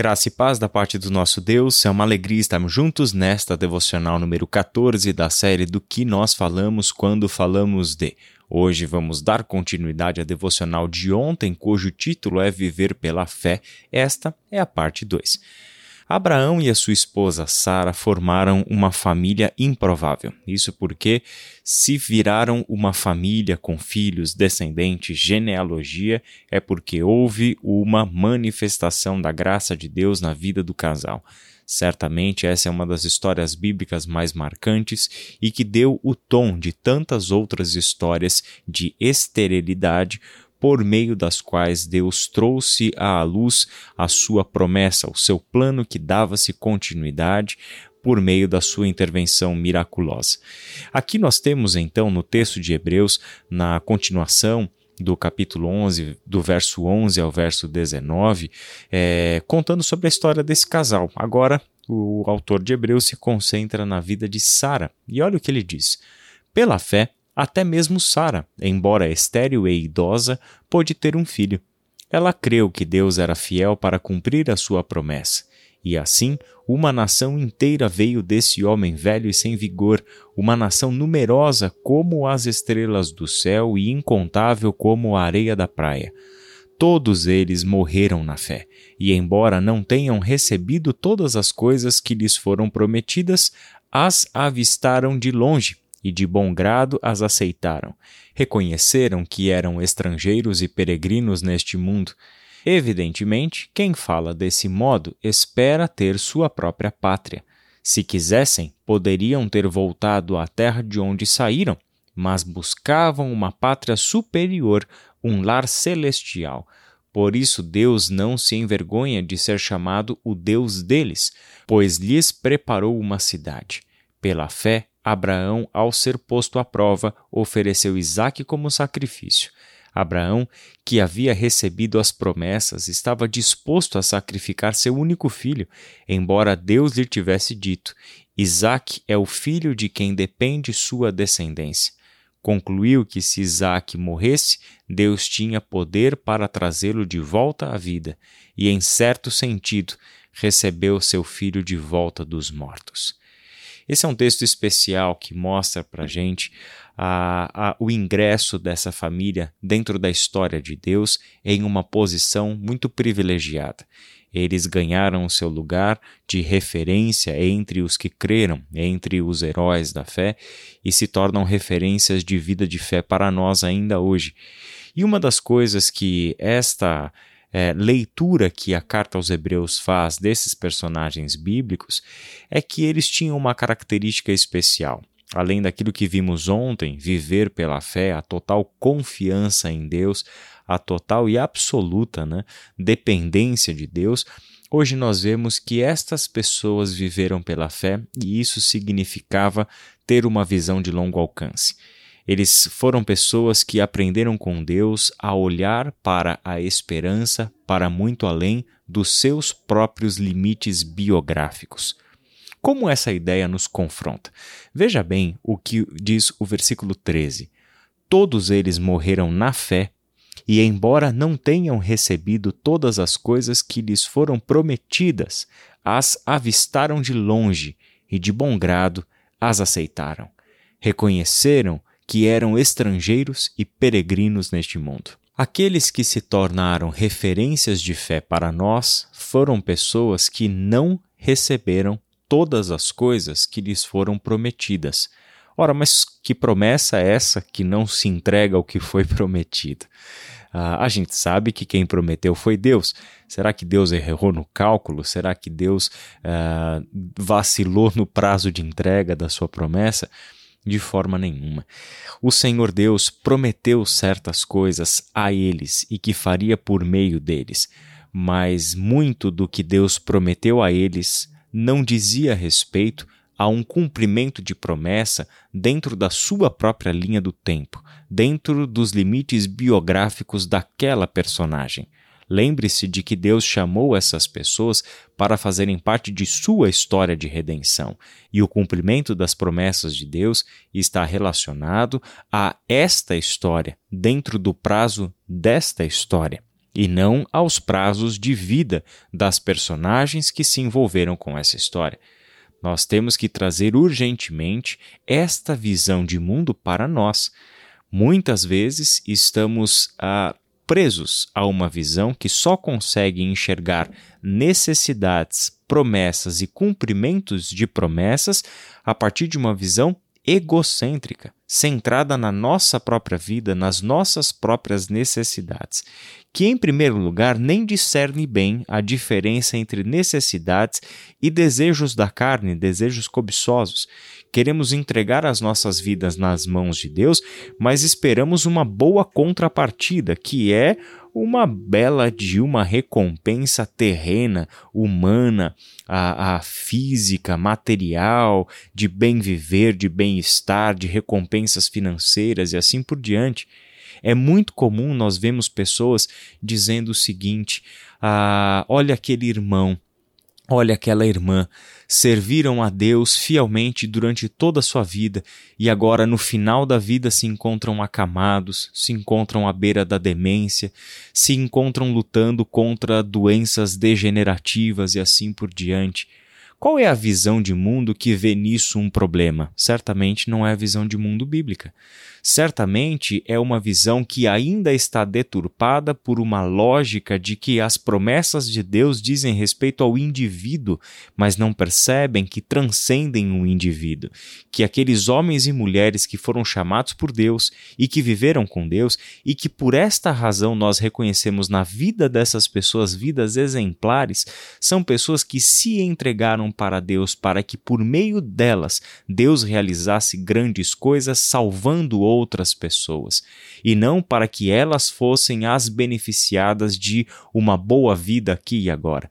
Graça e paz da parte do nosso Deus, é uma alegria estarmos juntos nesta devocional número 14 da série do que nós falamos quando falamos de. Hoje vamos dar continuidade à devocional de ontem, cujo título é Viver pela Fé. Esta é a parte 2. Abraão e a sua esposa Sara formaram uma família improvável. Isso porque se viraram uma família com filhos, descendentes, genealogia, é porque houve uma manifestação da graça de Deus na vida do casal. Certamente essa é uma das histórias bíblicas mais marcantes e que deu o tom de tantas outras histórias de esterilidade por meio das quais Deus trouxe à luz a sua promessa, o seu plano que dava-se continuidade por meio da sua intervenção miraculosa. Aqui nós temos então no texto de Hebreus, na continuação, do capítulo 11, do verso 11 ao verso 19, é, contando sobre a história desse casal. Agora, o autor de Hebreus se concentra na vida de Sara. E olha o que ele diz: Pela fé, até mesmo Sara, embora estéril e idosa, pôde ter um filho. Ela creu que Deus era fiel para cumprir a sua promessa. E assim, uma nação inteira veio desse homem velho e sem vigor, uma nação numerosa como as estrelas do céu e incontável como a areia da praia. Todos eles morreram na fé, e embora não tenham recebido todas as coisas que lhes foram prometidas, as avistaram de longe e de bom grado as aceitaram. Reconheceram que eram estrangeiros e peregrinos neste mundo. Evidentemente, quem fala desse modo espera ter sua própria pátria. Se quisessem, poderiam ter voltado à terra de onde saíram, mas buscavam uma pátria superior, um lar celestial. Por isso, Deus não se envergonha de ser chamado o Deus deles, pois lhes preparou uma cidade. Pela fé, Abraão, ao ser posto à prova, ofereceu Isaque como sacrifício. Abraão, que havia recebido as promessas, estava disposto a sacrificar seu único filho, embora Deus lhe tivesse dito: Isaque é o filho de quem depende sua descendência. Concluiu que se Isaque morresse, Deus tinha poder para trazê-lo de volta à vida, e, em certo sentido, recebeu seu filho de volta dos mortos. Esse é um texto especial que mostra para gente a, a, o ingresso dessa família dentro da história de Deus em uma posição muito privilegiada. Eles ganharam seu lugar de referência entre os que creram, entre os heróis da fé, e se tornam referências de vida de fé para nós ainda hoje. E uma das coisas que esta é, leitura que a carta aos Hebreus faz desses personagens bíblicos é que eles tinham uma característica especial. Além daquilo que vimos ontem, viver pela fé, a total confiança em Deus, a total e absoluta né, dependência de Deus, hoje nós vemos que estas pessoas viveram pela fé e isso significava ter uma visão de longo alcance. Eles foram pessoas que aprenderam com Deus a olhar para a esperança para muito além dos seus próprios limites biográficos. Como essa ideia nos confronta? Veja bem o que diz o versículo 13. Todos eles morreram na fé, e embora não tenham recebido todas as coisas que lhes foram prometidas, as avistaram de longe e de bom grado as aceitaram. Reconheceram que eram estrangeiros e peregrinos neste mundo. Aqueles que se tornaram referências de fé para nós foram pessoas que não receberam todas as coisas que lhes foram prometidas. Ora, mas que promessa é essa que não se entrega ao que foi prometido? Ah, a gente sabe que quem prometeu foi Deus. Será que Deus errou no cálculo? Será que Deus ah, vacilou no prazo de entrega da sua promessa? De forma nenhuma. O Senhor Deus prometeu certas coisas a eles e que faria por meio deles, mas muito do que Deus prometeu a eles não dizia respeito a um cumprimento de promessa dentro da sua própria linha do tempo, dentro dos limites biográficos daquela personagem. Lembre-se de que Deus chamou essas pessoas para fazerem parte de sua história de redenção, e o cumprimento das promessas de Deus está relacionado a esta história, dentro do prazo desta história. e não aos prazos de vida das personagens que se envolveram com essa história. Nós temos que trazer urgentemente esta visão de mundo para nós. Muitas vezes estamos ah, presos a uma visão que só consegue enxergar necessidades, promessas e cumprimentos de promessas a partir de uma visão egocêntrica, centrada na nossa própria vida, nas nossas próprias necessidades, que, em primeiro lugar, nem discerne bem a diferença entre necessidades e desejos da carne, desejos cobiçosos. Queremos entregar as nossas vidas nas mãos de Deus, mas esperamos uma boa contrapartida, que é uma bela de uma recompensa terrena, humana, a, a física, material, de bem viver, de bem-estar, de recompensas financeiras e assim por diante. É muito comum nós vemos pessoas dizendo o seguinte: ah, olha aquele irmão, olha aquela irmã, serviram a Deus fielmente durante toda a sua vida e agora no final da vida se encontram acamados, se encontram à beira da demência, se encontram lutando contra doenças degenerativas e assim por diante. Qual é a visão de mundo que vê nisso um problema? Certamente não é a visão de mundo bíblica. Certamente é uma visão que ainda está deturpada por uma lógica de que as promessas de Deus dizem respeito ao indivíduo, mas não percebem que transcendem o indivíduo, que aqueles homens e mulheres que foram chamados por Deus e que viveram com Deus e que por esta razão nós reconhecemos na vida dessas pessoas vidas exemplares, são pessoas que se entregaram para Deus para que por meio delas Deus realizasse grandes coisas salvando outras pessoas, e não para que elas fossem as beneficiadas de uma boa vida aqui e agora.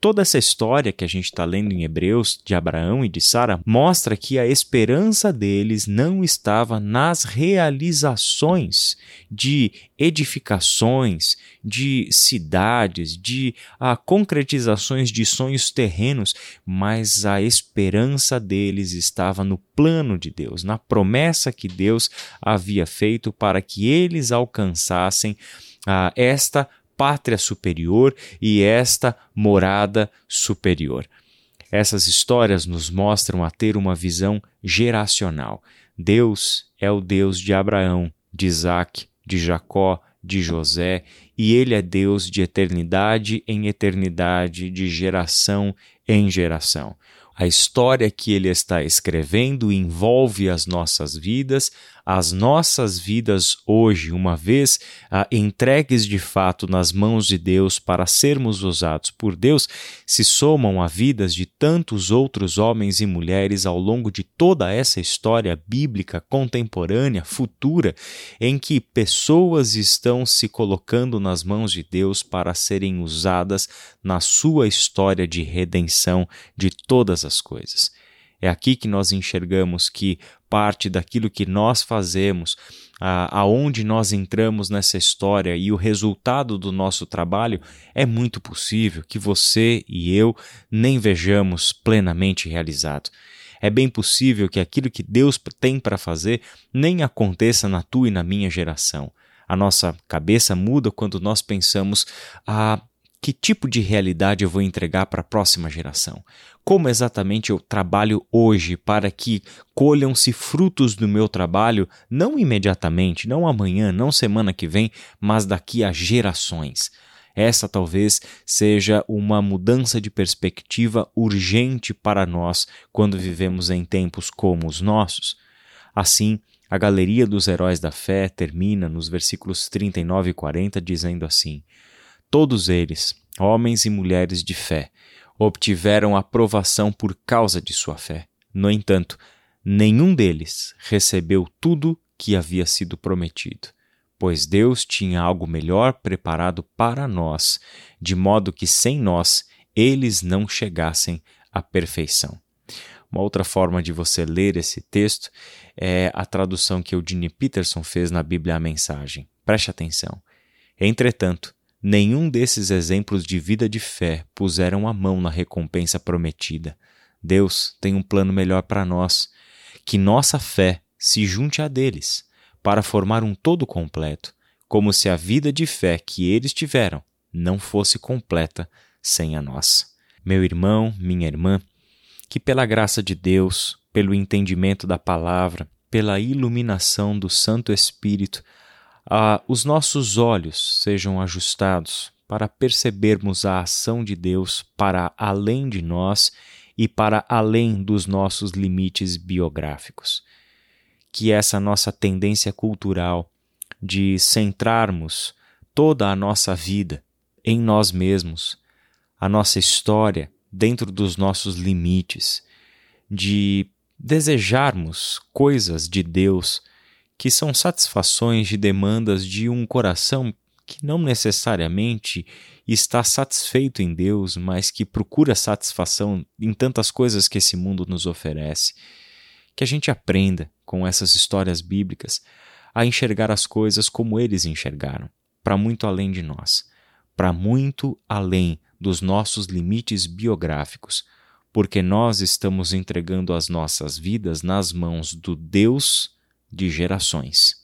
Toda essa história que a gente está lendo em Hebreus de Abraão e de Sara mostra que a esperança deles não estava nas realizações de edificações, de cidades, de ah, concretizações de sonhos terrenos, mas a esperança deles estava no plano de Deus, na promessa que Deus havia feito para que eles alcançassem ah, esta pátria superior e esta morada superior. Essas histórias nos mostram a ter uma visão geracional. Deus é o Deus de Abraão, de Isaac, de Jacó, de José, e ele é Deus de eternidade em eternidade, de geração em geração. A história que ele está escrevendo envolve as nossas vidas, as nossas vidas hoje, uma vez ah, entregues de fato nas mãos de Deus para sermos usados por Deus, se somam a vidas de tantos outros homens e mulheres ao longo de toda essa história bíblica contemporânea, futura, em que pessoas estão se colocando nas mãos de Deus para serem usadas na sua história de redenção de todas as coisas. É aqui que nós enxergamos que parte daquilo que nós fazemos, aonde nós entramos nessa história e o resultado do nosso trabalho, é muito possível que você e eu nem vejamos plenamente realizado. É bem possível que aquilo que Deus tem para fazer nem aconteça na tua e na minha geração. A nossa cabeça muda quando nós pensamos: ah, que tipo de realidade eu vou entregar para a próxima geração? Como exatamente eu trabalho hoje para que colham-se frutos do meu trabalho, não imediatamente, não amanhã, não semana que vem, mas daqui a gerações? Essa talvez seja uma mudança de perspectiva urgente para nós quando vivemos em tempos como os nossos. Assim, a galeria dos heróis da fé termina nos versículos 39 e 40 dizendo assim: Todos eles, homens e mulheres de fé, obtiveram aprovação por causa de sua fé. No entanto, nenhum deles recebeu tudo que havia sido prometido, pois Deus tinha algo melhor preparado para nós, de modo que sem nós eles não chegassem à perfeição. Uma outra forma de você ler esse texto é a tradução que Eugene Peterson fez na Bíblia a Mensagem. Preste atenção. Entretanto, Nenhum desses exemplos de vida de fé puseram a mão na recompensa prometida. Deus tem um plano melhor para nós. Que nossa fé se junte à deles, para formar um todo completo, como se a vida de fé que eles tiveram não fosse completa sem a nossa. Meu irmão, minha irmã, que pela graça de Deus, pelo entendimento da palavra, pela iluminação do Santo Espírito, ah, os nossos olhos sejam ajustados para percebermos a ação de Deus para além de nós e para além dos nossos limites biográficos. Que essa nossa tendência cultural de centrarmos toda a nossa vida em nós mesmos, a nossa história dentro dos nossos limites, de desejarmos coisas de Deus que são satisfações de demandas de um coração que não necessariamente está satisfeito em Deus, mas que procura satisfação em tantas coisas que esse mundo nos oferece. Que a gente aprenda com essas histórias bíblicas a enxergar as coisas como eles enxergaram, para muito além de nós, para muito além dos nossos limites biográficos, porque nós estamos entregando as nossas vidas nas mãos do Deus de gerações,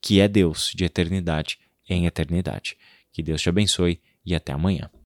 que é Deus de eternidade em eternidade. Que Deus te abençoe e até amanhã.